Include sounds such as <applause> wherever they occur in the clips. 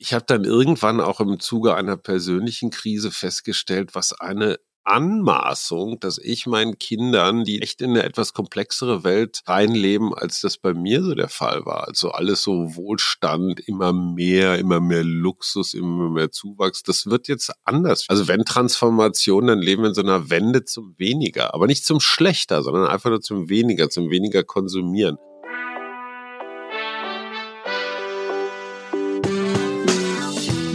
Ich habe dann irgendwann auch im Zuge einer persönlichen Krise festgestellt, was eine Anmaßung, dass ich meinen Kindern, die echt in eine etwas komplexere Welt reinleben, als das bei mir so der Fall war. Also alles so Wohlstand, immer mehr, immer mehr Luxus, immer mehr Zuwachs. Das wird jetzt anders. Also wenn Transformation, dann leben wir in so einer Wende zum Weniger, aber nicht zum Schlechter, sondern einfach nur zum Weniger, zum weniger Konsumieren.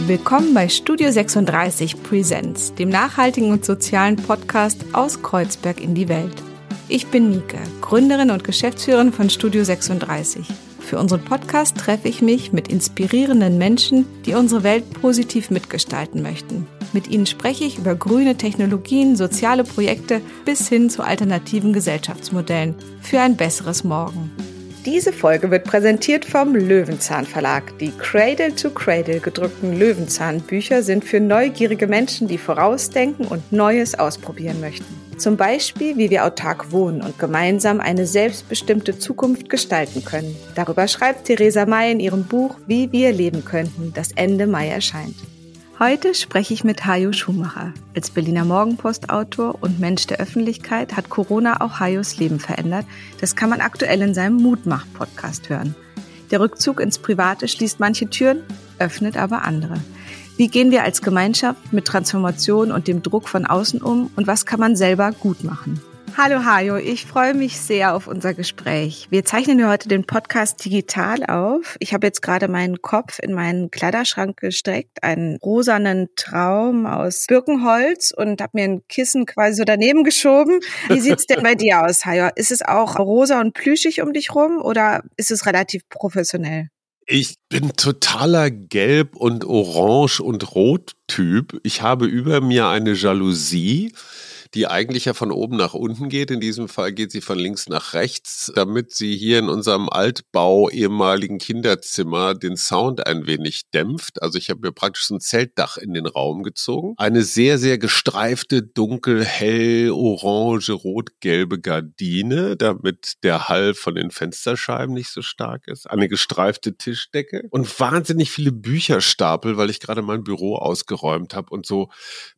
Willkommen bei Studio 36 Presents, dem nachhaltigen und sozialen Podcast aus Kreuzberg in die Welt. Ich bin Nike, Gründerin und Geschäftsführerin von Studio 36. Für unseren Podcast treffe ich mich mit inspirierenden Menschen, die unsere Welt positiv mitgestalten möchten. Mit ihnen spreche ich über grüne Technologien, soziale Projekte bis hin zu alternativen Gesellschaftsmodellen für ein besseres Morgen. Diese Folge wird präsentiert vom Löwenzahn Verlag. Die Cradle to Cradle gedruckten Löwenzahn-Bücher sind für neugierige Menschen, die vorausdenken und Neues ausprobieren möchten. Zum Beispiel, wie wir autark wohnen und gemeinsam eine selbstbestimmte Zukunft gestalten können. Darüber schreibt Theresa May in ihrem Buch Wie wir leben könnten, das Ende Mai erscheint. Heute spreche ich mit Hajo Schumacher. Als Berliner Morgenpost-Autor und Mensch der Öffentlichkeit hat Corona auch Hajos Leben verändert. Das kann man aktuell in seinem Mutmach-Podcast hören. Der Rückzug ins Private schließt manche Türen, öffnet aber andere. Wie gehen wir als Gemeinschaft mit Transformation und dem Druck von außen um und was kann man selber gut machen? Hallo Hajo, ich freue mich sehr auf unser Gespräch. Wir zeichnen ja heute den Podcast digital auf. Ich habe jetzt gerade meinen Kopf in meinen Kleiderschrank gestreckt, einen rosanen Traum aus Birkenholz und habe mir ein Kissen quasi so daneben geschoben. Wie sieht's denn bei dir aus, Hajo? Ist es auch rosa und plüschig um dich rum oder ist es relativ professionell? Ich bin totaler Gelb- und Orange- und Rot-Typ. Ich habe über mir eine Jalousie die eigentlich ja von oben nach unten geht. In diesem Fall geht sie von links nach rechts, damit sie hier in unserem Altbau ehemaligen Kinderzimmer den Sound ein wenig dämpft. Also ich habe mir praktisch so ein Zeltdach in den Raum gezogen. Eine sehr, sehr gestreifte, dunkel, hell, orange, rot-gelbe Gardine, damit der Hall von den Fensterscheiben nicht so stark ist. Eine gestreifte Tischdecke und wahnsinnig viele Bücherstapel, weil ich gerade mein Büro ausgeräumt habe und so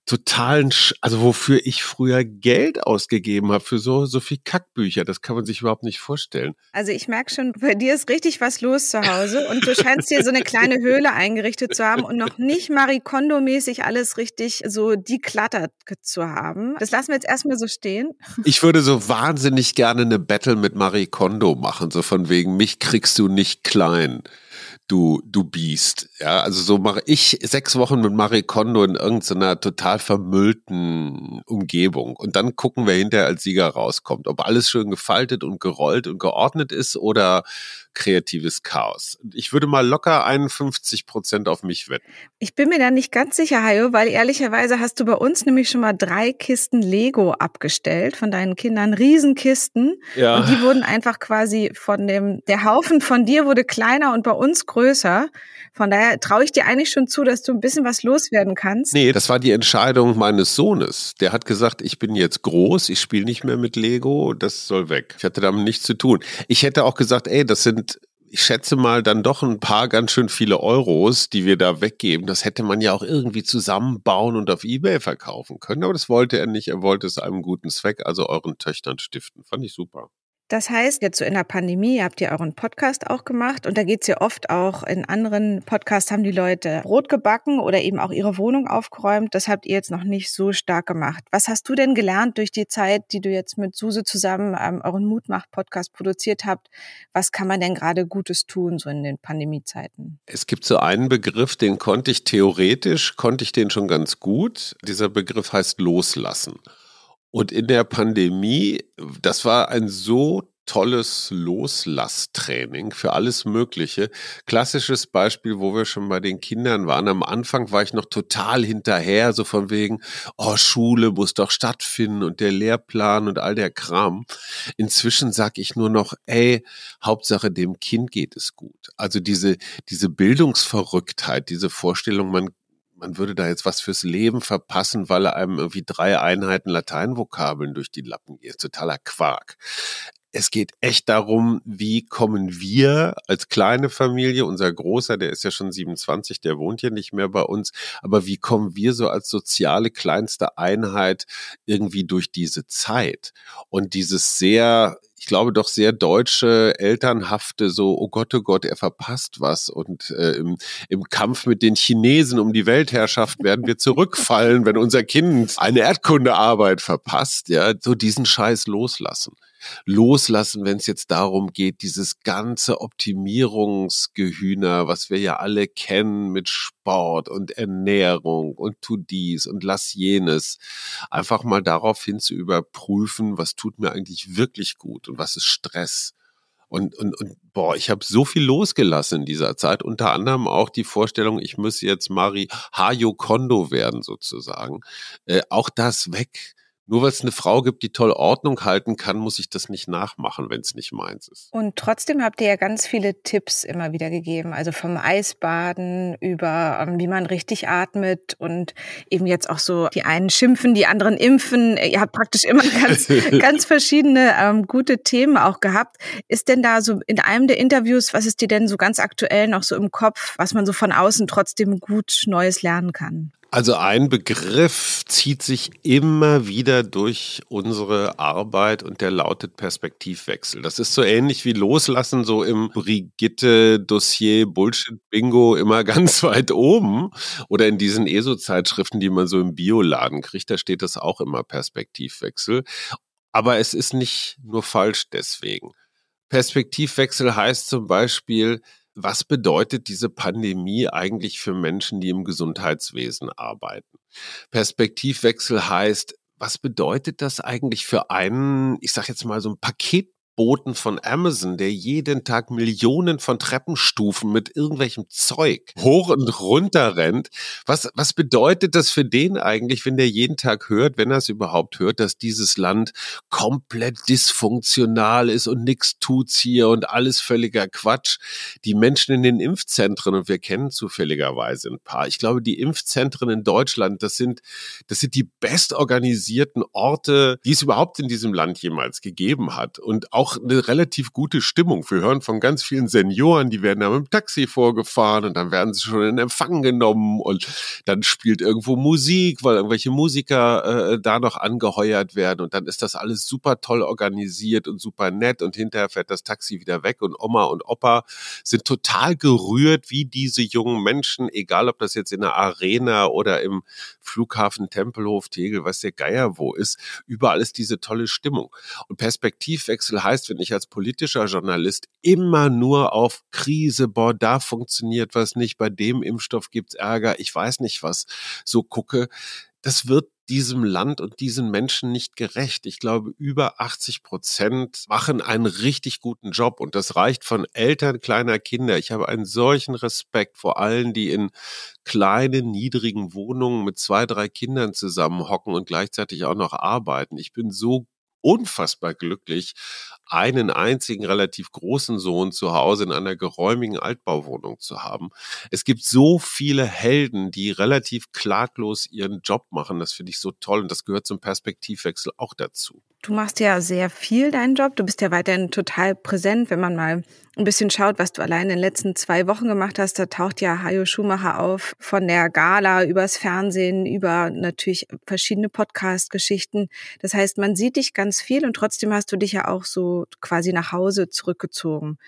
totalen, also wofür ich früher Geld ausgegeben habe für so, so viel Kackbücher. Das kann man sich überhaupt nicht vorstellen. Also ich merke schon, bei dir ist richtig was los zu Hause und du scheinst dir so eine kleine Höhle eingerichtet zu haben und noch nicht Marie Kondo-mäßig alles richtig so deklattert zu haben. Das lassen wir jetzt erstmal so stehen. Ich würde so wahnsinnig gerne eine Battle mit Marie Kondo machen, so von wegen, mich kriegst du nicht klein du, du Biest. Ja, also so mache ich sechs Wochen mit Marie Kondo in irgendeiner total vermüllten Umgebung. Und dann gucken wir hinterher als Sieger rauskommt, ob alles schön gefaltet und gerollt und geordnet ist oder kreatives Chaos. Ich würde mal locker 51 Prozent auf mich wetten. Ich bin mir da nicht ganz sicher, Hajo, weil ehrlicherweise hast du bei uns nämlich schon mal drei Kisten Lego abgestellt von deinen Kindern, Riesenkisten. Ja. Und die wurden einfach quasi von dem, der Haufen von dir wurde kleiner und bei uns größer. Von daher traue ich dir eigentlich schon zu, dass du ein bisschen was loswerden kannst. Nee, das war die Entscheidung meines Sohnes. Der hat gesagt, ich bin jetzt groß, ich spiele nicht mehr mit Lego, das soll weg. Ich hatte damit nichts zu tun. Ich hätte auch gesagt, ey, das sind ich schätze mal, dann doch ein paar ganz schön viele Euros, die wir da weggeben. Das hätte man ja auch irgendwie zusammenbauen und auf Ebay verkaufen können. Aber das wollte er nicht. Er wollte es einem guten Zweck, also euren Töchtern stiften. Fand ich super. Das heißt, jetzt so in der Pandemie, ihr habt ja euren Podcast auch gemacht und da geht's ja oft auch in anderen Podcasts haben die Leute Brot gebacken oder eben auch ihre Wohnung aufgeräumt. Das habt ihr jetzt noch nicht so stark gemacht. Was hast du denn gelernt durch die Zeit, die du jetzt mit Suse zusammen ähm, euren Mutmach-Podcast produziert habt? Was kann man denn gerade Gutes tun, so in den Pandemiezeiten? Es gibt so einen Begriff, den konnte ich theoretisch, konnte ich den schon ganz gut. Dieser Begriff heißt loslassen. Und in der Pandemie, das war ein so tolles Loslasstraining für alles Mögliche. Klassisches Beispiel, wo wir schon bei den Kindern waren. Am Anfang war ich noch total hinterher, so von wegen, oh, Schule muss doch stattfinden und der Lehrplan und all der Kram. Inzwischen sage ich nur noch, ey, Hauptsache dem Kind geht es gut. Also diese, diese Bildungsverrücktheit, diese Vorstellung, man man würde da jetzt was fürs Leben verpassen, weil einem irgendwie drei Einheiten Lateinvokabeln durch die Lappen geht. Totaler Quark. Es geht echt darum, wie kommen wir als kleine Familie, unser Großer, der ist ja schon 27, der wohnt ja nicht mehr bei uns, aber wie kommen wir so als soziale kleinste Einheit irgendwie durch diese Zeit? Und dieses sehr ich glaube, doch sehr deutsche, elternhafte, so, oh Gott, oh Gott, er verpasst was. Und äh, im, im Kampf mit den Chinesen um die Weltherrschaft werden wir zurückfallen, wenn unser Kind eine Erdkundearbeit verpasst. Ja, so diesen Scheiß loslassen loslassen, wenn es jetzt darum geht, dieses ganze Optimierungsgehühner, was wir ja alle kennen mit Sport und Ernährung und tu dies und lass jenes, einfach mal darauf hin zu überprüfen, was tut mir eigentlich wirklich gut und was ist Stress. Und, und, und boah, ich habe so viel losgelassen in dieser Zeit, unter anderem auch die Vorstellung, ich muss jetzt Mari Hayo Kondo werden sozusagen. Äh, auch das weg nur weil es eine Frau gibt, die toll Ordnung halten kann, muss ich das nicht nachmachen, wenn es nicht meins ist. Und trotzdem habt ihr ja ganz viele Tipps immer wieder gegeben. Also vom Eisbaden über, ähm, wie man richtig atmet und eben jetzt auch so, die einen schimpfen, die anderen impfen. Ihr habt praktisch immer <laughs> ganz, ganz verschiedene ähm, gute Themen auch gehabt. Ist denn da so in einem der Interviews, was ist dir denn so ganz aktuell noch so im Kopf, was man so von außen trotzdem gut Neues lernen kann? Also ein Begriff zieht sich immer wieder durch unsere Arbeit und der lautet Perspektivwechsel. Das ist so ähnlich wie Loslassen, so im Brigitte-Dossier Bullshit-Bingo immer <laughs> ganz weit oben oder in diesen ESO-Zeitschriften, die man so im Bioladen kriegt, da steht das auch immer Perspektivwechsel. Aber es ist nicht nur falsch deswegen. Perspektivwechsel heißt zum Beispiel, was bedeutet diese Pandemie eigentlich für Menschen, die im Gesundheitswesen arbeiten? Perspektivwechsel heißt, was bedeutet das eigentlich für einen, ich sage jetzt mal so ein Paket Boten von Amazon, der jeden Tag Millionen von Treppenstufen mit irgendwelchem Zeug hoch und runter rennt. Was, was bedeutet das für den eigentlich, wenn der jeden Tag hört, wenn er es überhaupt hört, dass dieses Land komplett dysfunktional ist und nichts tut's hier und alles völliger Quatsch? Die Menschen in den Impfzentren, und wir kennen zufälligerweise ein paar, ich glaube, die Impfzentren in Deutschland, das sind, das sind die bestorganisierten Orte, die es überhaupt in diesem Land jemals gegeben hat. Und auch auch eine relativ gute Stimmung. Wir hören von ganz vielen Senioren, die werden da mit dem Taxi vorgefahren und dann werden sie schon in Empfang genommen und dann spielt irgendwo Musik, weil irgendwelche Musiker äh, da noch angeheuert werden und dann ist das alles super toll organisiert und super nett und hinterher fährt das Taxi wieder weg und Oma und Opa sind total gerührt, wie diese jungen Menschen, egal ob das jetzt in der Arena oder im Flughafen Tempelhof, Tegel, was der Geier wo ist, überall ist diese tolle Stimmung. Und Perspektivwechsel heißt, heißt, wenn ich als politischer Journalist immer nur auf Krise, boah, da funktioniert was nicht, bei dem Impfstoff gibt's Ärger, ich weiß nicht was, so gucke, das wird diesem Land und diesen Menschen nicht gerecht. Ich glaube, über 80 Prozent machen einen richtig guten Job und das reicht von Eltern kleiner Kinder. Ich habe einen solchen Respekt vor allen, die in kleinen, niedrigen Wohnungen mit zwei, drei Kindern zusammenhocken und gleichzeitig auch noch arbeiten. Ich bin so unfassbar glücklich, einen einzigen relativ großen Sohn zu Hause in einer geräumigen Altbauwohnung zu haben. Es gibt so viele Helden, die relativ klaglos ihren Job machen. Das finde ich so toll und das gehört zum Perspektivwechsel auch dazu. Du machst ja sehr viel deinen Job. Du bist ja weiterhin total präsent, wenn man mal ein bisschen schaut, was du allein in den letzten zwei Wochen gemacht hast. Da taucht ja Hajo Schumacher auf von der Gala übers Fernsehen, über natürlich verschiedene Podcast-Geschichten. Das heißt, man sieht dich ganz viel und trotzdem hast du dich ja auch so quasi nach Hause zurückgezogen.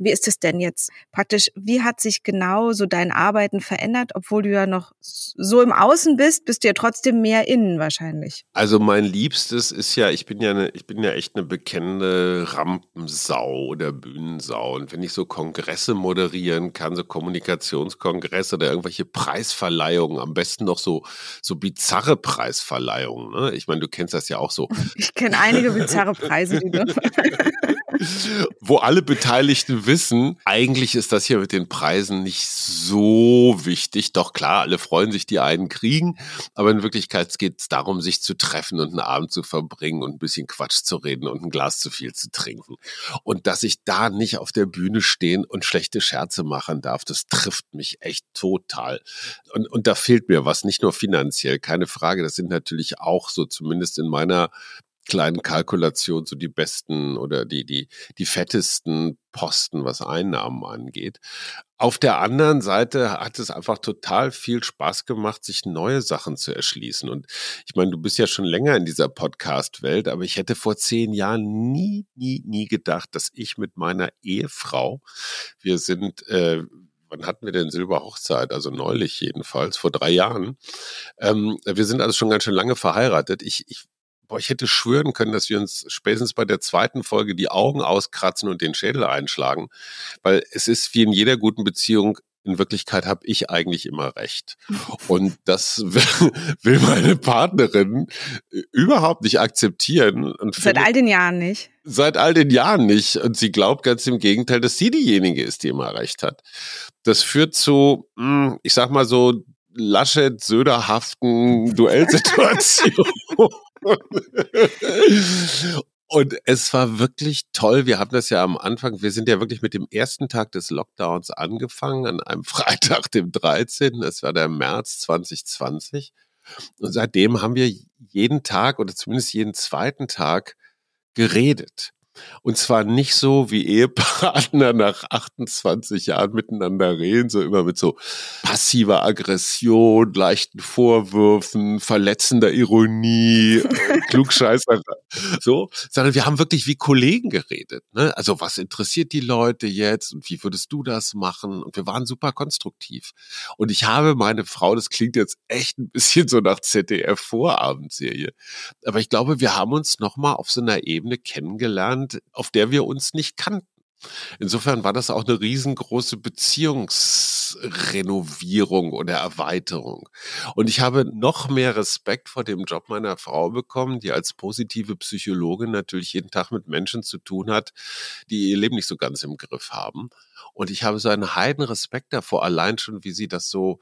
Wie ist es denn jetzt praktisch? Wie hat sich genau so dein Arbeiten verändert, obwohl du ja noch so im Außen bist, bist du ja trotzdem mehr innen wahrscheinlich. Also mein Liebstes ist ja, ich bin ja eine, ich bin ja echt eine bekennende Rampensau oder Bühnensau. Und wenn ich so Kongresse moderieren kann, so Kommunikationskongresse oder irgendwelche Preisverleihungen, am besten noch so, so bizarre Preisverleihungen. Ne? Ich meine, du kennst das ja auch so. <laughs> Ich kenne einige bizarre Preise, die du. <laughs> wo alle Beteiligten wissen, eigentlich ist das hier mit den Preisen nicht so wichtig. Doch klar, alle freuen sich, die einen kriegen, aber in Wirklichkeit geht es darum, sich zu treffen und einen Abend zu verbringen und ein bisschen Quatsch zu reden und ein Glas zu viel zu trinken. Und dass ich da nicht auf der Bühne stehen und schlechte Scherze machen darf, das trifft mich echt total. Und, und da fehlt mir was, nicht nur finanziell, keine Frage. Das sind natürlich auch so, zumindest in meiner kleinen Kalkulation so die besten oder die, die, die fettesten Posten, was Einnahmen angeht. Auf der anderen Seite hat es einfach total viel Spaß gemacht, sich neue Sachen zu erschließen. Und ich meine, du bist ja schon länger in dieser Podcast-Welt, aber ich hätte vor zehn Jahren nie, nie, nie gedacht, dass ich mit meiner Ehefrau, wir sind, äh, wann hatten wir denn Silberhochzeit? Also neulich jedenfalls, vor drei Jahren. Ähm, wir sind also schon ganz schön lange verheiratet. Ich, ich boah, ich hätte schwören können, dass wir uns spätestens bei der zweiten Folge die Augen auskratzen und den Schädel einschlagen. Weil es ist wie in jeder guten Beziehung, in Wirklichkeit habe ich eigentlich immer recht. <laughs> Und das <laughs> will meine Partnerin überhaupt nicht akzeptieren. Und seit all den Jahren nicht. Seit all den Jahren nicht. Und sie glaubt ganz im Gegenteil, dass sie diejenige ist, die immer recht hat. Das führt zu, hm, ich sag mal so, Laschet-Söderhaften <laughs> Duellsituationen. Und es war wirklich toll. Wir haben das ja am Anfang, wir sind ja wirklich mit dem ersten Tag des Lockdowns angefangen, an einem <laughs> Freitag, dem 13. Es war der März 2020. Und seitdem haben wir jeden Tag oder zumindest jeden zweiten Tag geredet. Und zwar nicht so, wie Ehepartner <laughs> nach 28 Jahren miteinander reden, so immer mit so passiver Aggression, leichten Vorwürfen, verletzender Ironie, äh, <laughs> Klugscheißer, so, sondern wir haben wirklich wie Kollegen geredet. Ne? Also was interessiert die Leute jetzt und wie würdest du das machen? Und wir waren super konstruktiv. Und ich habe meine Frau, das klingt jetzt echt ein bisschen so nach ZDF-Vorabendserie, aber ich glaube, wir haben uns nochmal auf so einer Ebene kennengelernt, auf der wir uns nicht kannten. Insofern war das auch eine riesengroße Beziehungsrenovierung oder Erweiterung. Und ich habe noch mehr Respekt vor dem Job meiner Frau bekommen, die als positive Psychologin natürlich jeden Tag mit Menschen zu tun hat, die ihr Leben nicht so ganz im Griff haben. Und ich habe so einen heiden Respekt davor, allein schon, wie sie das so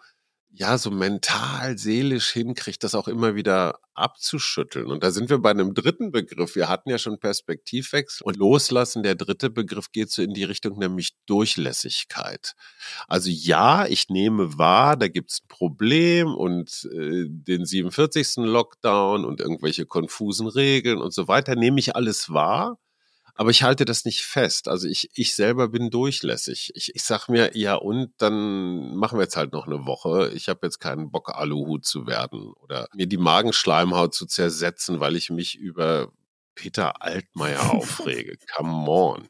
ja, so mental, seelisch hinkriegt, das auch immer wieder abzuschütteln. Und da sind wir bei einem dritten Begriff. Wir hatten ja schon Perspektivwechsel und Loslassen. Der dritte Begriff geht so in die Richtung, nämlich Durchlässigkeit. Also ja, ich nehme wahr, da gibt's ein Problem und äh, den 47. Lockdown und irgendwelche konfusen Regeln und so weiter, nehme ich alles wahr aber ich halte das nicht fest. Also ich, ich selber bin durchlässig. Ich, ich sag mir, ja, und dann machen wir jetzt halt noch eine Woche. Ich habe jetzt keinen Bock, Aluhut zu werden oder mir die Magenschleimhaut zu zersetzen, weil ich mich über Peter Altmaier <laughs> aufrege. Come on.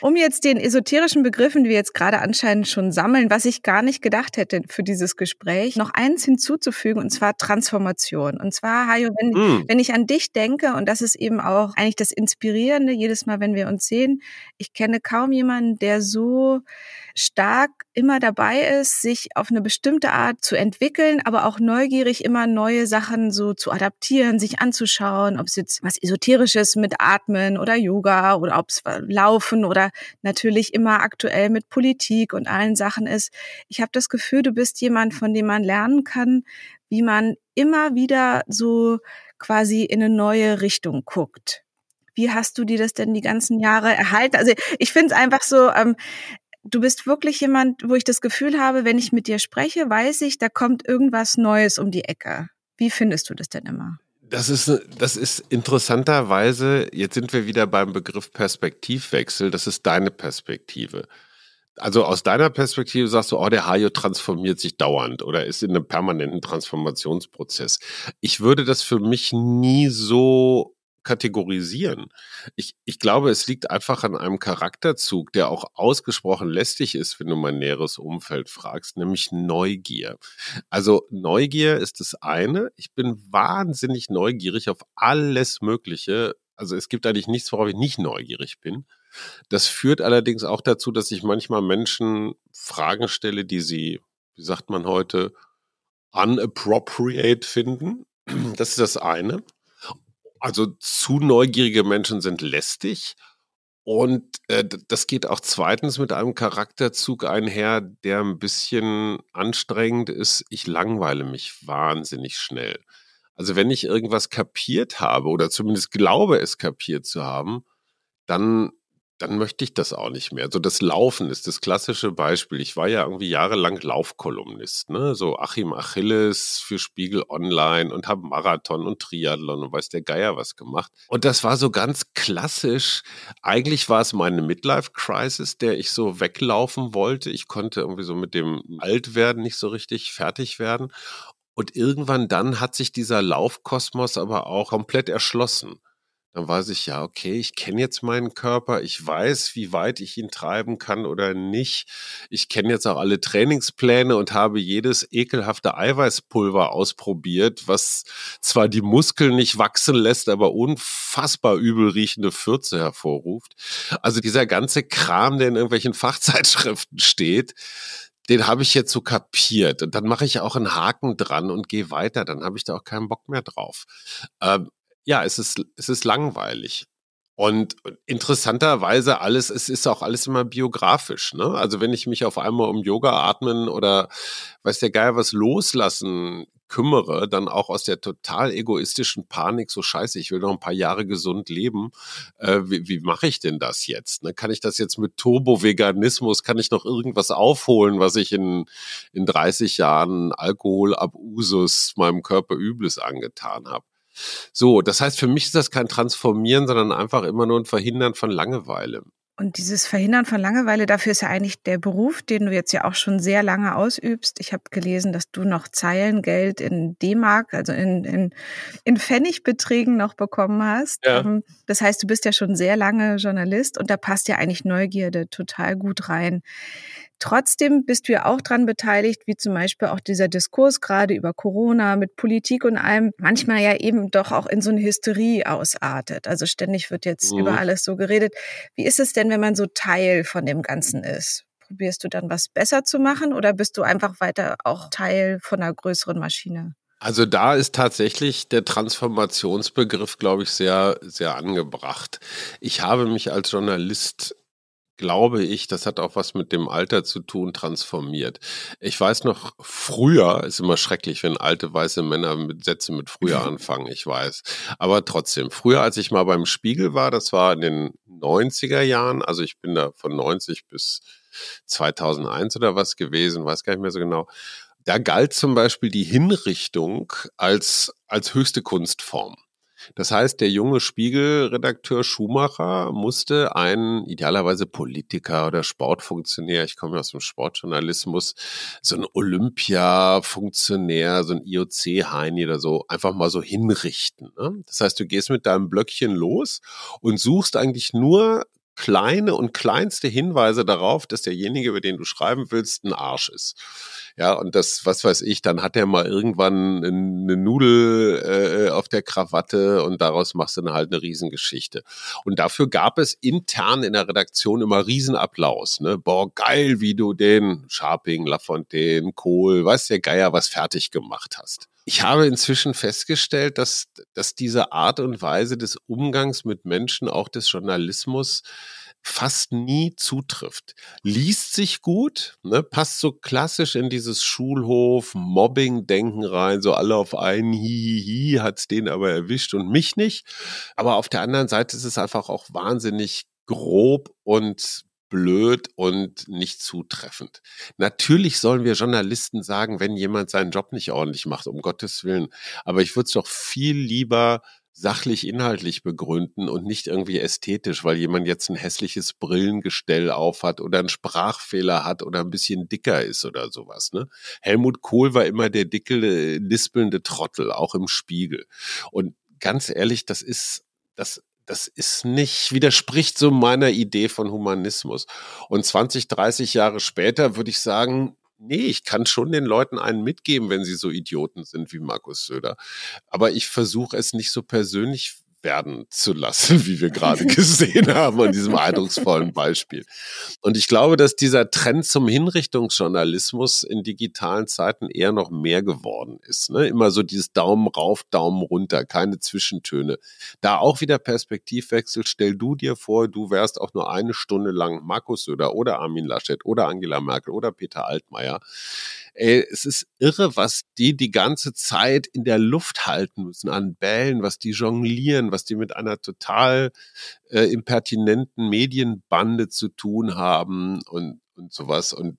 Um jetzt den esoterischen Begriffen, die wir jetzt gerade anscheinend schon sammeln, was ich gar nicht gedacht hätte für dieses Gespräch, noch eins hinzuzufügen, und zwar Transformation. Und zwar, Hajo, wenn, mm. wenn ich an dich denke, und das ist eben auch eigentlich das Inspirierende, jedes Mal, wenn wir uns sehen, ich kenne kaum jemanden, der so stark immer dabei ist, sich auf eine bestimmte Art zu entwickeln, aber auch neugierig immer neue Sachen so zu adaptieren, sich anzuschauen, ob es jetzt was Esoterisches mit Atmen oder Yoga oder ob es Laufen oder natürlich immer aktuell mit Politik und allen Sachen ist. Ich habe das Gefühl, du bist jemand, von dem man lernen kann, wie man immer wieder so quasi in eine neue Richtung guckt. Wie hast du dir das denn die ganzen Jahre erhalten? Also ich finde es einfach so, ähm, du bist wirklich jemand, wo ich das Gefühl habe, wenn ich mit dir spreche, weiß ich, da kommt irgendwas Neues um die Ecke. Wie findest du das denn immer? Das ist, das ist interessanterweise, jetzt sind wir wieder beim Begriff Perspektivwechsel, das ist deine Perspektive. Also aus deiner Perspektive sagst du, oh, der Hajo transformiert sich dauernd oder ist in einem permanenten Transformationsprozess. Ich würde das für mich nie so kategorisieren. Ich, ich glaube, es liegt einfach an einem Charakterzug, der auch ausgesprochen lästig ist, wenn du mein näheres Umfeld fragst, nämlich Neugier. Also Neugier ist das eine. Ich bin wahnsinnig neugierig auf alles Mögliche. Also es gibt eigentlich nichts, worauf ich nicht neugierig bin. Das führt allerdings auch dazu, dass ich manchmal Menschen Fragen stelle, die sie, wie sagt man heute, unappropriate finden. Das ist das eine. Also zu neugierige Menschen sind lästig. Und äh, das geht auch zweitens mit einem Charakterzug einher, der ein bisschen anstrengend ist. Ich langweile mich wahnsinnig schnell. Also wenn ich irgendwas kapiert habe oder zumindest glaube es kapiert zu haben, dann dann möchte ich das auch nicht mehr. So das Laufen ist das klassische Beispiel. Ich war ja irgendwie jahrelang Laufkolumnist, ne? So Achim Achilles für Spiegel Online und habe Marathon und Triathlon und weiß der Geier was gemacht. Und das war so ganz klassisch. Eigentlich war es meine Midlife Crisis, der ich so weglaufen wollte. Ich konnte irgendwie so mit dem Altwerden nicht so richtig fertig werden. Und irgendwann dann hat sich dieser Laufkosmos aber auch komplett erschlossen dann weiß ich ja, okay, ich kenne jetzt meinen Körper, ich weiß, wie weit ich ihn treiben kann oder nicht. Ich kenne jetzt auch alle Trainingspläne und habe jedes ekelhafte Eiweißpulver ausprobiert, was zwar die Muskeln nicht wachsen lässt, aber unfassbar übel riechende Fürze hervorruft. Also dieser ganze Kram, der in irgendwelchen <laughs> Fachzeitschriften steht, den habe ich jetzt so kapiert. Und dann mache ich auch einen Haken dran und gehe weiter. Dann habe ich da auch keinen Bock mehr drauf. Ähm, ja, es ist, es ist langweilig. Und interessanterweise alles, es ist auch alles immer biografisch. Ne? Also wenn ich mich auf einmal um Yoga atmen oder weiß der Geier was loslassen kümmere, dann auch aus der total egoistischen Panik, so scheiße, ich will noch ein paar Jahre gesund leben. Äh, wie wie mache ich denn das jetzt? Ne? Kann ich das jetzt mit Turbo-Veganismus, kann ich noch irgendwas aufholen, was ich in, in 30 Jahren Alkoholabusus meinem Körper Übles angetan habe? So, das heißt, für mich ist das kein Transformieren, sondern einfach immer nur ein Verhindern von Langeweile. Und dieses Verhindern von Langeweile, dafür ist ja eigentlich der Beruf, den du jetzt ja auch schon sehr lange ausübst. Ich habe gelesen, dass du noch Zeilengeld in D-Mark, also in, in, in Pfennigbeträgen noch bekommen hast. Ja. Ähm, das heißt, du bist ja schon sehr lange Journalist und da passt ja eigentlich Neugierde total gut rein. Trotzdem bist du ja auch dran beteiligt, wie zum Beispiel auch dieser Diskurs gerade über Corona mit Politik und allem, manchmal ja eben doch auch in so eine Hysterie ausartet. Also ständig wird jetzt mhm. über alles so geredet. Wie ist es denn, wenn man so Teil von dem Ganzen ist? Probierst du dann was besser zu machen oder bist du einfach weiter auch Teil von einer größeren Maschine? Also da ist tatsächlich der Transformationsbegriff, glaube ich, sehr, sehr angebracht. Ich habe mich als Journalist glaube ich, das hat auch was mit dem Alter zu tun, transformiert. Ich weiß noch, früher ist immer schrecklich, wenn alte weiße Männer mit Sätze mit früher <laughs> anfangen, ich weiß. Aber trotzdem, früher, als ich mal beim Spiegel war, das war in den 90er Jahren, also ich bin da von 90 bis 2001 oder was gewesen, weiß gar nicht mehr so genau. Da galt zum Beispiel die Hinrichtung als, als höchste Kunstform. Das heißt, der junge Spiegelredakteur Schumacher musste einen idealerweise Politiker oder Sportfunktionär, ich komme aus dem Sportjournalismus, so ein Olympia-Funktionär, so ein IOC-Heini oder so, einfach mal so hinrichten. Ne? Das heißt, du gehst mit deinem Blöckchen los und suchst eigentlich nur kleine und kleinste Hinweise darauf, dass derjenige, über den du schreiben willst, ein Arsch ist. Ja, und das, was weiß ich, dann hat er mal irgendwann eine Nudel äh, auf der Krawatte und daraus machst du dann halt eine Riesengeschichte. Und dafür gab es intern in der Redaktion immer Riesenapplaus. Ne? Boah, geil, wie du den Sharping, Lafontaine, Kohl, weiß der Geier, was fertig gemacht hast. Ich habe inzwischen festgestellt, dass, dass diese Art und Weise des Umgangs mit Menschen, auch des Journalismus, fast nie zutrifft. Liest sich gut, ne, passt so klassisch in dieses Schulhof-Mobbing-Denken rein, so alle auf einen Hihihi, hat's den aber erwischt und mich nicht. Aber auf der anderen Seite ist es einfach auch wahnsinnig grob und blöd und nicht zutreffend. Natürlich sollen wir Journalisten sagen, wenn jemand seinen Job nicht ordentlich macht, um Gottes Willen. Aber ich würde es doch viel lieber sachlich inhaltlich begründen und nicht irgendwie ästhetisch, weil jemand jetzt ein hässliches Brillengestell aufhat oder einen Sprachfehler hat oder ein bisschen dicker ist oder sowas. Ne? Helmut Kohl war immer der dicke, lispelnde Trottel, auch im Spiegel. Und ganz ehrlich, das ist, das das ist nicht, widerspricht so meiner Idee von Humanismus. Und 20, 30 Jahre später würde ich sagen, nee, ich kann schon den Leuten einen mitgeben, wenn sie so Idioten sind wie Markus Söder. Aber ich versuche es nicht so persönlich werden zu lassen, <laughs> wie wir gerade gesehen haben an diesem eindrucksvollen <laughs> Beispiel. Und ich glaube, dass dieser Trend zum Hinrichtungsjournalismus in digitalen Zeiten eher noch mehr geworden ist. Ne? Immer so dieses Daumen rauf, Daumen runter, keine Zwischentöne. Da auch wieder Perspektivwechsel. Stell du dir vor, du wärst auch nur eine Stunde lang Markus Söder oder Armin Laschet oder Angela Merkel oder Peter Altmaier ey, es ist irre, was die die ganze Zeit in der Luft halten müssen an Bällen, was die jonglieren, was die mit einer total äh, impertinenten Medienbande zu tun haben und, und sowas. Und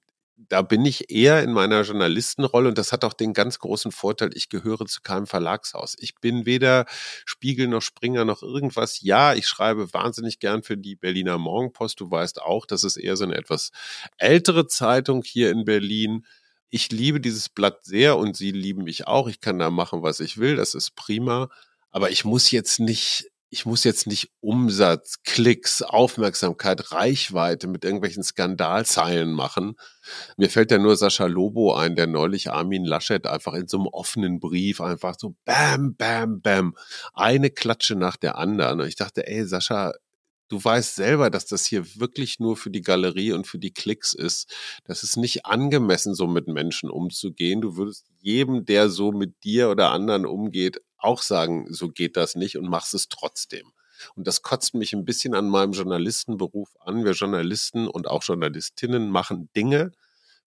da bin ich eher in meiner Journalistenrolle und das hat auch den ganz großen Vorteil, ich gehöre zu keinem Verlagshaus. Ich bin weder Spiegel noch Springer noch irgendwas. Ja, ich schreibe wahnsinnig gern für die Berliner Morgenpost. Du weißt auch, das ist eher so eine etwas ältere Zeitung hier in Berlin. Ich liebe dieses Blatt sehr und sie lieben mich auch. Ich kann da machen, was ich will. Das ist prima. Aber ich muss jetzt nicht ich muss jetzt nicht Umsatz, Klicks, Aufmerksamkeit, Reichweite mit irgendwelchen Skandalzeilen machen. Mir fällt ja nur Sascha Lobo ein, der neulich Armin Laschet einfach in so einem offenen Brief einfach so bam, bam, bam, eine Klatsche nach der anderen. Und ich dachte, ey, Sascha, du weißt selber, dass das hier wirklich nur für die Galerie und für die Klicks ist. Das ist nicht angemessen, so mit Menschen umzugehen. Du würdest jedem, der so mit dir oder anderen umgeht, auch sagen, so geht das nicht und machst es trotzdem. Und das kotzt mich ein bisschen an meinem Journalistenberuf an. Wir Journalisten und auch Journalistinnen machen Dinge,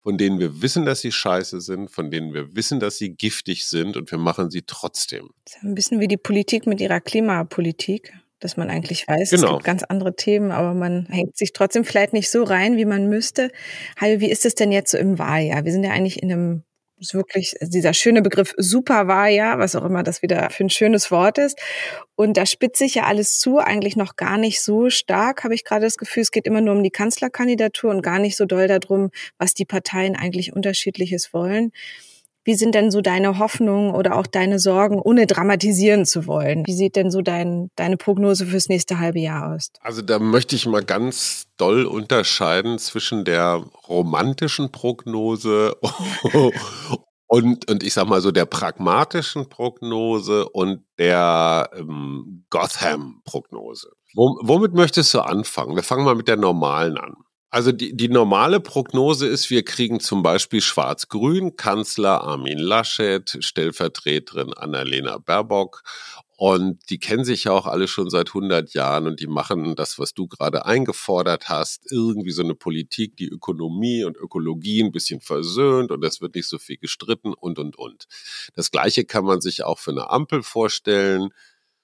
von denen wir wissen, dass sie scheiße sind, von denen wir wissen, dass sie giftig sind und wir machen sie trotzdem. Das ist ein bisschen wie die Politik mit ihrer Klimapolitik dass man eigentlich weiß, genau. es gibt ganz andere Themen, aber man hängt sich trotzdem vielleicht nicht so rein, wie man müsste. Hajo, wie ist es denn jetzt so im Wahljahr? Wir sind ja eigentlich in einem ist wirklich dieser schöne Begriff Superwahljahr, was auch immer das wieder für ein schönes Wort ist. Und da spitzt sich ja alles zu, eigentlich noch gar nicht so stark, habe ich gerade das Gefühl. Es geht immer nur um die Kanzlerkandidatur und gar nicht so doll darum, was die Parteien eigentlich unterschiedliches wollen. Wie sind denn so deine Hoffnungen oder auch deine Sorgen, ohne dramatisieren zu wollen? Wie sieht denn so dein, deine Prognose fürs nächste halbe Jahr aus? Also da möchte ich mal ganz doll unterscheiden zwischen der romantischen Prognose <laughs> und, und ich sag mal so der pragmatischen Prognose und der ähm, Gotham-Prognose. Womit möchtest du anfangen? Wir fangen mal mit der normalen an. Also die, die normale Prognose ist, wir kriegen zum Beispiel Schwarz-Grün, Kanzler Armin Laschet, Stellvertreterin Annalena Baerbock. Und die kennen sich ja auch alle schon seit 100 Jahren und die machen das, was du gerade eingefordert hast, irgendwie so eine Politik, die Ökonomie und Ökologie ein bisschen versöhnt und es wird nicht so viel gestritten und, und, und. Das Gleiche kann man sich auch für eine Ampel vorstellen.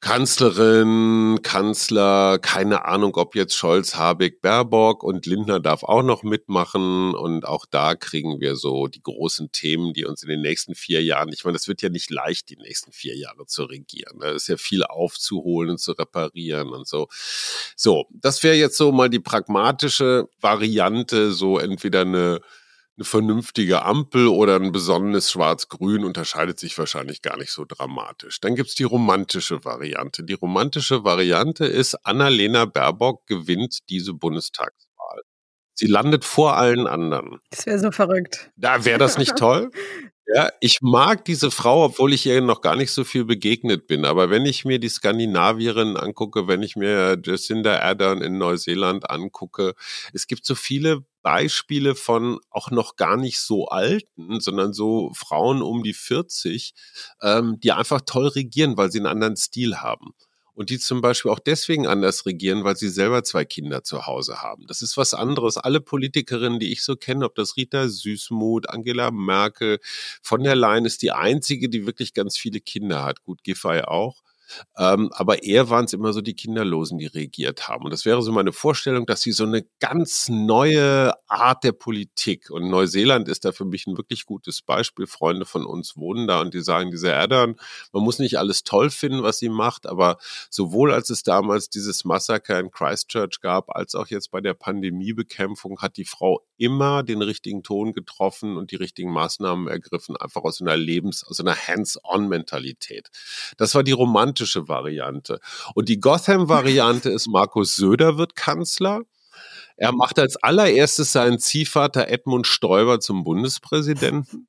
Kanzlerin, Kanzler, keine Ahnung, ob jetzt Scholz, Habeck, Baerbock und Lindner darf auch noch mitmachen. Und auch da kriegen wir so die großen Themen, die uns in den nächsten vier Jahren, ich meine, das wird ja nicht leicht, die nächsten vier Jahre zu regieren. Da ist ja viel aufzuholen und zu reparieren und so. So, das wäre jetzt so mal die pragmatische Variante, so entweder eine eine vernünftige Ampel oder ein besonnenes Schwarz-Grün unterscheidet sich wahrscheinlich gar nicht so dramatisch. Dann gibt's die romantische Variante. Die romantische Variante ist, Annalena Baerbock gewinnt diese Bundestagswahl. Sie landet vor allen anderen. Das wäre so verrückt. Da wäre das nicht toll? <laughs> Ja, ich mag diese Frau, obwohl ich ihr noch gar nicht so viel begegnet bin. Aber wenn ich mir die Skandinavierinnen angucke, wenn ich mir Jacinda Ardern in Neuseeland angucke, es gibt so viele Beispiele von auch noch gar nicht so alten, sondern so Frauen um die 40, ähm, die einfach toll regieren, weil sie einen anderen Stil haben und die zum Beispiel auch deswegen anders regieren, weil sie selber zwei Kinder zu Hause haben. Das ist was anderes. Alle Politikerinnen, die ich so kenne, ob das Rita Süßmuth, Angela Merkel, von der Leyen ist die einzige, die wirklich ganz viele Kinder hat. Gut, Giffey auch. Ähm, aber eher waren es immer so die Kinderlosen, die regiert haben. Und das wäre so meine Vorstellung, dass sie so eine ganz neue Art der Politik und Neuseeland ist da für mich ein wirklich gutes Beispiel. Freunde von uns wohnen da und die sagen, diese Erdern, man muss nicht alles toll finden, was sie macht, aber sowohl als es damals dieses Massaker in Christchurch gab, als auch jetzt bei der Pandemiebekämpfung hat die Frau immer den richtigen Ton getroffen und die richtigen Maßnahmen ergriffen, einfach aus einer Lebens-, aus einer Hands-on-Mentalität. Das war die romantische romantische Variante. Und die Gotham-Variante ist, Markus Söder wird Kanzler. Er macht als allererstes seinen Ziehvater Edmund Stoiber zum Bundespräsidenten.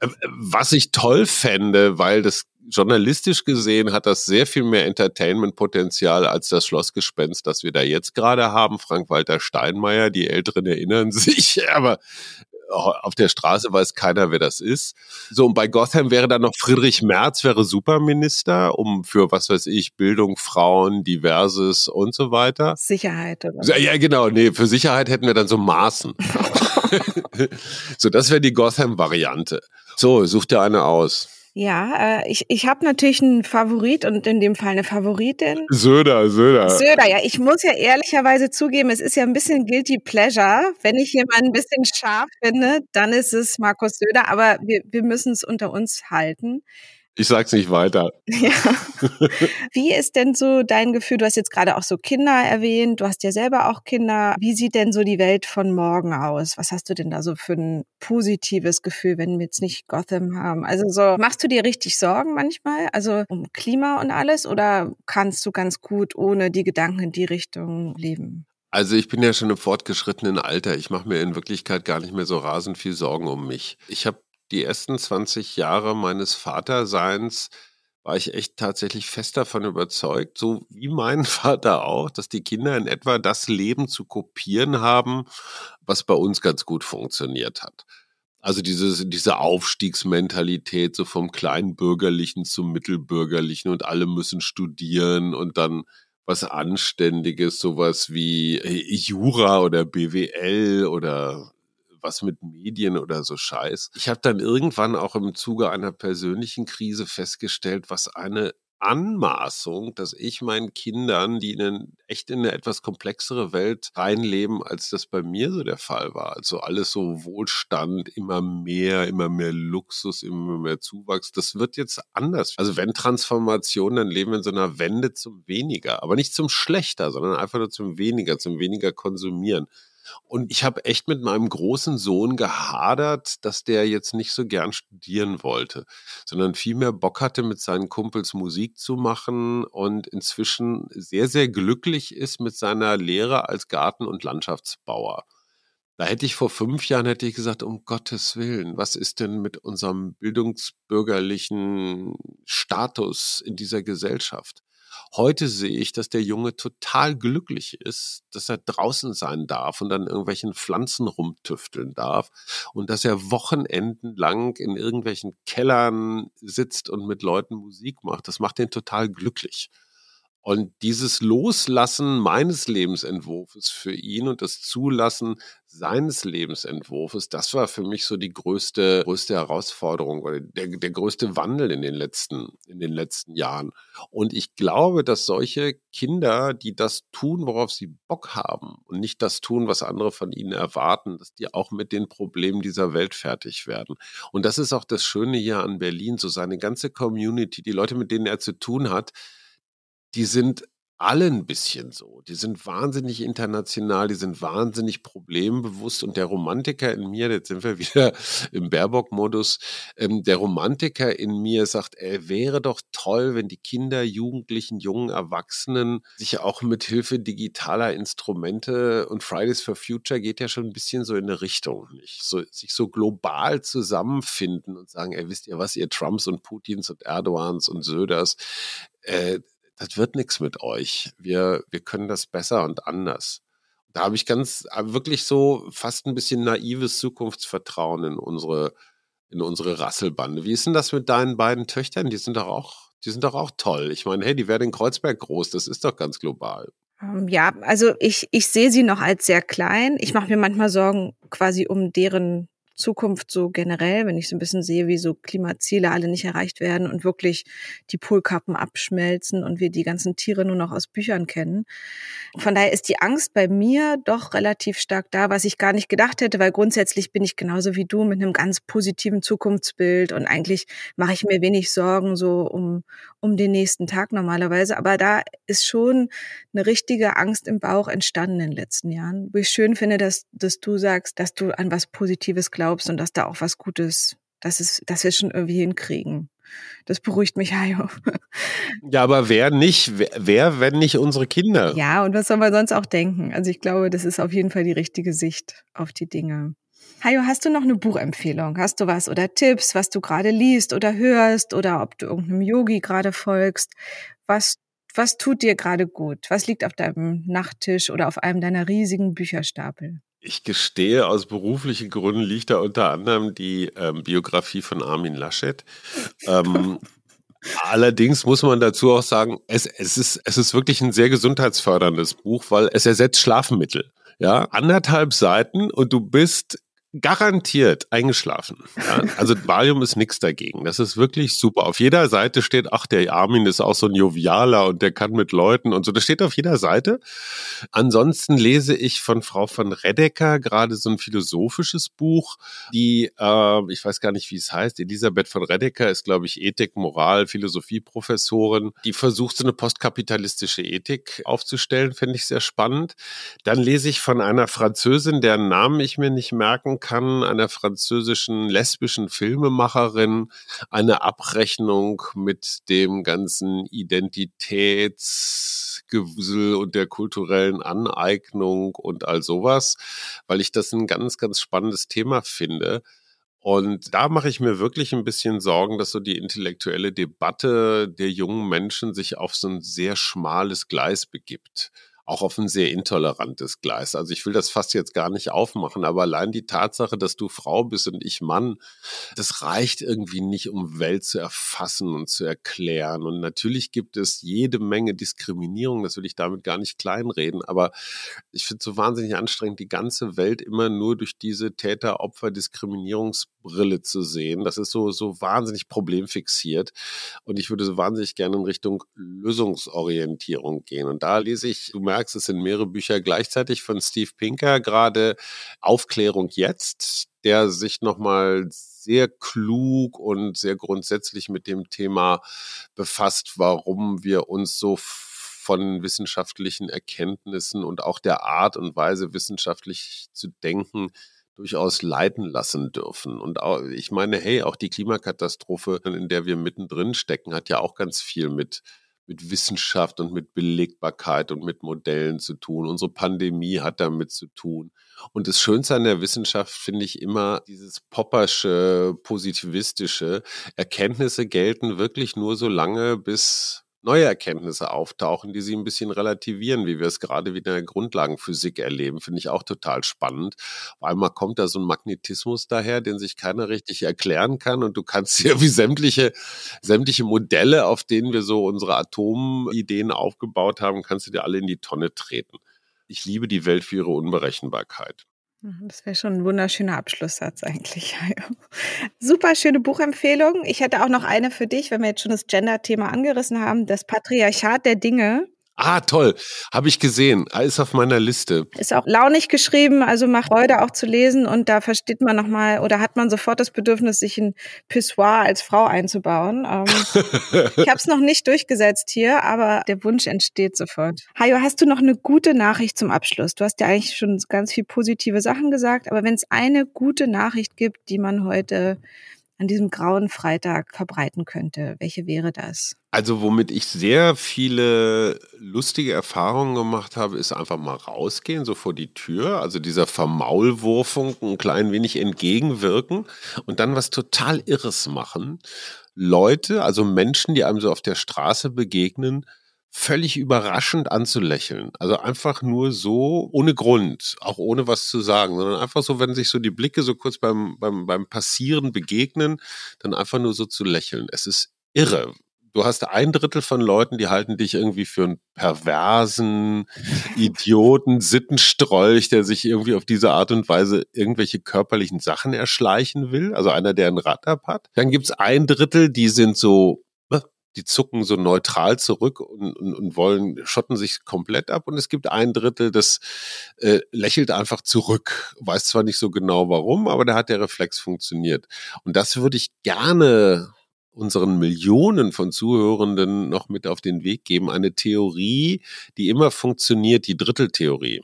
Äh, was ich toll fände, weil das journalistisch gesehen hat das sehr viel mehr Entertainment-Potenzial als das Schlossgespenst, das wir da jetzt gerade haben. Frank-Walter Steinmeier, die Älteren erinnern sich, <laughs> aber auf der Straße weiß keiner, wer das ist. So, und bei Gotham wäre dann noch Friedrich Merz, wäre Superminister, um für, was weiß ich, Bildung, Frauen, Diverses und so weiter. Sicherheit, oder? Ja, genau, nee, für Sicherheit hätten wir dann so Maßen. <laughs> <laughs> so, das wäre die Gotham-Variante. So, such dir eine aus. Ja, äh, ich, ich habe natürlich einen Favorit und in dem Fall eine Favoritin. Söder, Söder. Söder, ja. Ich muss ja ehrlicherweise zugeben, es ist ja ein bisschen guilty pleasure. Wenn ich jemanden ein bisschen scharf finde, dann ist es Markus Söder, aber wir, wir müssen es unter uns halten. Ich sag's nicht weiter. <laughs> Ja. Wie ist denn so dein Gefühl? Du hast jetzt gerade auch so Kinder erwähnt. Du hast ja selber auch Kinder. Wie sieht denn so die Welt von morgen aus? Was hast du denn da so für ein positives Gefühl, wenn wir jetzt nicht Gotham haben? Also so, machst du dir richtig Sorgen manchmal? Also um Klima und alles? Oder kannst du ganz gut ohne die Gedanken in die Richtung leben? Also ich bin ja schon im fortgeschrittenen Alter. Ich mache mir in Wirklichkeit gar nicht mehr so rasend viel Sorgen um mich. Ich habe die ersten 20 Jahre meines Vaterseins war ich echt tatsächlich fest davon überzeugt, so wie mein <laughs> Vater auch, dass die Kinder in etwa das Leben zu kopieren haben, was bei uns ganz gut funktioniert hat. Also diese, diese Aufstiegsmentalität, so vom Kleinbürgerlichen zum Mittelbürgerlichen und alle müssen studieren und dann was Anständiges, sowas wie Jura oder BWL oder was mit Medien oder so Scheiß. Ich habe dann irgendwann auch im Zuge einer persönlichen Krise festgestellt, was eine Anmaßung, dass ich meinen Kindern, die in echt in eine etwas komplexere Welt reinleben, als das bei mir so der Fall war. Also alles so Wohlstand, immer mehr, immer mehr Luxus, immer mehr Zuwachs. Das wird jetzt anders. Also wenn Transformation, dann leben wir in so einer Wende zum Weniger, aber nicht zum Schlechter, sondern einfach nur zum Weniger, zum Weniger konsumieren. Und ich habe echt mit meinem großen Sohn gehadert, dass der jetzt nicht so gern studieren wollte, sondern vielmehr Bock hatte, mit seinen Kumpels Musik zu machen und inzwischen sehr, sehr glücklich ist mit seiner Lehre als Garten- und Landschaftsbauer. Da hätte ich vor fünf Jahren hätte ich gesagt, um Gottes Willen, was ist denn mit unserem bildungsbürgerlichen Status in dieser Gesellschaft? Heute sehe ich, dass der Junge total glücklich ist, dass er draußen sein darf und an irgendwelchen Pflanzen rumtüfteln darf und dass er Wochenenden lang in irgendwelchen Kellern sitzt und mit Leuten Musik macht. Das macht ihn total glücklich. Und dieses Loslassen meines Lebensentwurfs für ihn und das Zulassen seines Lebensentwurfs, das war für mich so die größte, größte Herausforderung oder der, der größte Wandel in den letzten, in den letzten Jahren. Und ich glaube, dass solche Kinder, die das tun, worauf sie Bock haben und nicht das tun, was andere von ihnen erwarten, dass die auch mit den Problemen dieser Welt fertig werden. Und das ist auch das Schöne hier an Berlin, so seine ganze Community, die Leute, mit denen er zu tun hat, die sind alle ein bisschen so. Die sind wahnsinnig international, die sind wahnsinnig problembewusst und der Romantiker in mir, jetzt sind wir <laughs> wieder im Baerbock-Modus, ähm, der Romantiker in mir sagt, er wäre doch toll, wenn die Kinder, Jugendlichen, jungen Erwachsenen sich auch mit Hilfe digitaler Instrumente und Fridays for Future geht ja schon ein bisschen so in eine Richtung, nicht? So, sich so global zusammenfinden und sagen, ey, wisst ihr was, ihr Trumps und Putins und Erdogans und Söders, äh, das wird nichts mit euch. Wir, wir können das besser und anders. Da habe ich ganz äh, wirklich so fast ein bisschen naives Zukunftsvertrauen in unsere, in unsere Rasselbande. Wie ist denn das mit deinen beiden Töchtern? Die sind doch auch, die sind doch auch toll. Ich meine, hey, die werden in Kreuzberg groß, das ist doch ganz global. Ähm, ja, also ich, ich sehe sie noch als sehr klein. Ich mache mir manchmal Sorgen quasi um deren Zukunft so generell, wenn ich so ein bisschen sehe, wie so Klimaziele alle nicht erreicht werden und wirklich die Polkappen abschmelzen und wir die ganzen Tiere nur noch aus Büchern kennen. Von daher ist die Angst bei mir doch relativ stark da, was ich gar nicht gedacht hätte, weil grundsätzlich bin ich genauso wie du mit einem ganz positiven Zukunftsbild und eigentlich mache ich mir wenig Sorgen so um, um den nächsten Tag normalerweise. Aber da ist schon eine richtige Angst im Bauch entstanden in den letzten Jahren, wo ich schön finde, dass, dass du sagst, dass du an was Positives glaubst glaubst und dass da auch was Gutes, dass, es, dass wir es schon irgendwie hinkriegen. Das beruhigt mich, <laughs> Hajo. Ja, aber wer nicht, wer, wer, wenn nicht unsere Kinder? Ja, und was soll man sonst auch denken? Also ich glaube, das ist auf jeden Fall die richtige Sicht auf die Dinge. Hajo, hast du noch eine Buchempfehlung? Hast du was oder Tipps, was du gerade liest oder hörst oder ob du irgendeinem Yogi gerade folgst? Was, was tut dir gerade gut? Was liegt auf deinem Nachttisch oder auf einem deiner riesigen Bücherstapel? Ich gestehe, aus beruflichen Gründen liegt da unter anderem die ähm, Biografie von Armin Laschet. Ähm, <laughs> allerdings muss man dazu auch sagen, es, es, ist, es ist wirklich ein sehr gesundheitsförderndes Buch, weil es ersetzt Schlafmittel. Ja, anderthalb Seiten und du bist garantiert eingeschlafen. Ja? Also Valium ist nichts dagegen. Das ist wirklich super. Auf jeder Seite steht, ach, der Armin ist auch so ein Jovialer und der kann mit Leuten und so. Das steht auf jeder Seite. Ansonsten lese ich von Frau von Redecker gerade so ein philosophisches Buch, die, äh, ich weiß gar nicht, wie es heißt, Elisabeth von Redecker ist, glaube ich, Ethik, Moral, Philosophie-Professorin. Die versucht so eine postkapitalistische Ethik aufzustellen, finde ich sehr spannend. Dann lese ich von einer Französin, deren Namen ich mir nicht merken kann, einer französischen lesbischen Filmemacherin, eine Abrechnung mit dem ganzen Identitätsgewusel und der kulturellen Aneignung und all sowas, weil ich das ein ganz, ganz spannendes Thema finde. Und da mache ich mir wirklich ein bisschen Sorgen, dass so die intellektuelle Debatte der jungen Menschen sich auf so ein sehr schmales Gleis begibt auch auf ein sehr intolerantes Gleis. Also ich will das fast jetzt gar nicht aufmachen, aber allein die Tatsache, dass du Frau bist und ich Mann, das reicht irgendwie nicht, um Welt zu erfassen und zu erklären. Und natürlich gibt es jede Menge Diskriminierung, das will ich damit gar nicht kleinreden, aber ich finde es so wahnsinnig anstrengend, die ganze Welt immer nur durch diese Täter-Opfer-Diskriminierungsbrille zu sehen. Das ist so, so wahnsinnig problemfixiert. Und ich würde so wahnsinnig gerne in Richtung Lösungsorientierung gehen. Und da lese ich, du merkst, merkst, es sind mehrere Bücher gleichzeitig von Steve Pinker, gerade Aufklärung jetzt, der sich nochmal sehr klug und sehr grundsätzlich mit dem Thema befasst, warum wir uns so von wissenschaftlichen Erkenntnissen und auch der Art und Weise wissenschaftlich zu denken durchaus leiten lassen dürfen. Und auch, ich meine, hey, auch die Klimakatastrophe, in der wir mittendrin stecken, hat ja auch ganz viel mit mit Wissenschaft und mit Belegbarkeit und mit Modellen zu tun. Unsere Pandemie hat damit zu tun. Und das Schönste an der Wissenschaft finde ich immer dieses poppersche, positivistische. Erkenntnisse gelten wirklich nur so lange, bis neue Erkenntnisse auftauchen, die sie ein bisschen relativieren, wie wir es gerade wieder in der Grundlagenphysik erleben, finde ich auch total spannend. Auf einmal kommt da so ein Magnetismus daher, den sich keiner richtig erklären kann und du kannst <laughs> ja wie sämtliche, sämtliche Modelle, auf denen wir so unsere Atomideen aufgebaut haben, kannst du dir alle in die Tonne treten. Ich liebe die Welt für ihre Unberechenbarkeit. Das wäre schon ein wunderschöner Abschlusssatz eigentlich. <laughs> Super schöne Buchempfehlung. Ich hätte auch noch eine für dich, wenn wir jetzt schon das Gender-Thema angerissen haben. Das Patriarchat der Dinge Ah, toll. Habe ich gesehen. Ist auf meiner Liste. Ist auch launig geschrieben, also macht Freude auch zu lesen und da versteht man nochmal oder hat man sofort das Bedürfnis, sich ein Pissoir als Frau einzubauen. Ähm, <laughs> ich habe es noch nicht durchgesetzt hier, aber der Wunsch entsteht sofort. Hajo, hast du noch eine gute Nachricht zum Abschluss? Du hast ja eigentlich schon ganz viel positive Sachen gesagt, aber wenn es eine gute Nachricht gibt, die man heute an diesem grauen Freitag verbreiten könnte? Welche wäre das? Also womit ich sehr viele lustige Erfahrungen gemacht habe, ist einfach mal rausgehen, so vor die Tür, also dieser Vermaulwurfung ein klein wenig entgegenwirken und dann was total Irres machen. Leute, also Menschen, die einem so auf der Straße begegnen, völlig überraschend anzulächeln. Also einfach nur so, ohne Grund, auch ohne was zu sagen, sondern einfach so, wenn sich so die Blicke so kurz beim, beim, beim Passieren begegnen, dann einfach nur so zu lächeln. Es ist irre. Du hast ein Drittel von Leuten, die halten dich irgendwie für einen perversen Idioten, Sittenstrolch, der sich irgendwie auf diese Art und Weise irgendwelche körperlichen Sachen erschleichen will. Also einer, der ein Rad ab hat. Dann gibt's ein Drittel, die sind so die zucken so neutral zurück und, und, und wollen, schotten sich komplett ab. Und es gibt ein Drittel, das äh, lächelt einfach zurück. Weiß zwar nicht so genau warum, aber da hat der Reflex funktioniert. Und das würde ich gerne unseren Millionen von Zuhörenden noch mit auf den Weg geben. Eine Theorie, die immer funktioniert, die Dritteltheorie.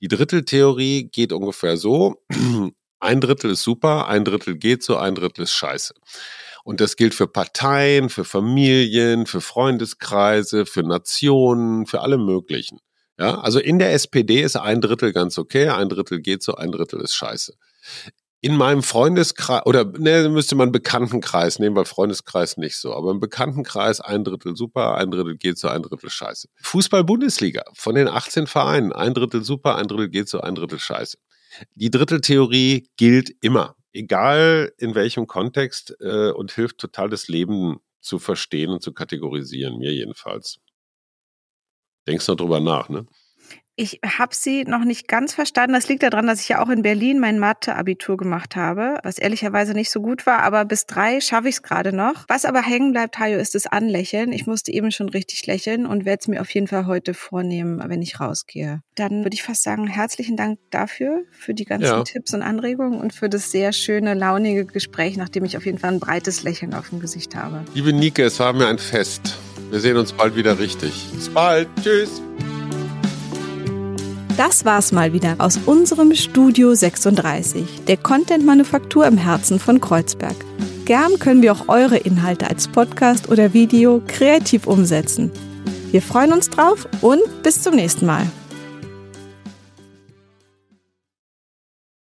Die Dritteltheorie geht ungefähr so. <clears throat> Ein Drittel ist super, ein Drittel geht so, ein Drittel ist scheiße. Und das gilt für Parteien, für Familien, für Freundeskreise, für Nationen, für alle möglichen. Ja, also in der SPD ist ein Drittel ganz okay, ein Drittel geht so, ein Drittel ist scheiße. In meinem Freundeskreis, oder ne, müsste man Bekanntenkreis nehmen, weil Freundeskreis nicht so, aber im Bekanntenkreis ein Drittel super, ein Drittel geht so, ein Drittel scheiße. Fußball-Bundesliga, von den 18 Vereinen, ein Drittel super, ein Drittel geht so, ein Drittel scheiße. Die Dritteltheorie gilt immer egal in welchem Kontext äh, und hilft total das Leben zu verstehen und zu kategorisieren, mir jedenfalls. Denkst du drüber nach, ne? Ich habe sie noch nicht ganz verstanden. Das liegt daran, dass ich ja auch in Berlin mein Mathe-Abitur gemacht habe, was ehrlicherweise nicht so gut war, aber bis drei schaffe ich es gerade noch. Was aber hängen bleibt, Hajo, ist das Anlächeln. Ich musste eben schon richtig lächeln und werde es mir auf jeden Fall heute vornehmen, wenn ich rausgehe. Dann würde ich fast sagen, herzlichen Dank dafür, für die ganzen ja. Tipps und Anregungen und für das sehr schöne, launige Gespräch, nachdem ich auf jeden Fall ein breites Lächeln auf dem Gesicht habe. Liebe Nike, es war mir ein Fest. Wir sehen uns bald wieder richtig. Bis bald. Tschüss. Das war's mal wieder aus unserem Studio 36, der Content-Manufaktur im Herzen von Kreuzberg. Gern können wir auch eure Inhalte als Podcast oder Video kreativ umsetzen. Wir freuen uns drauf und bis zum nächsten Mal.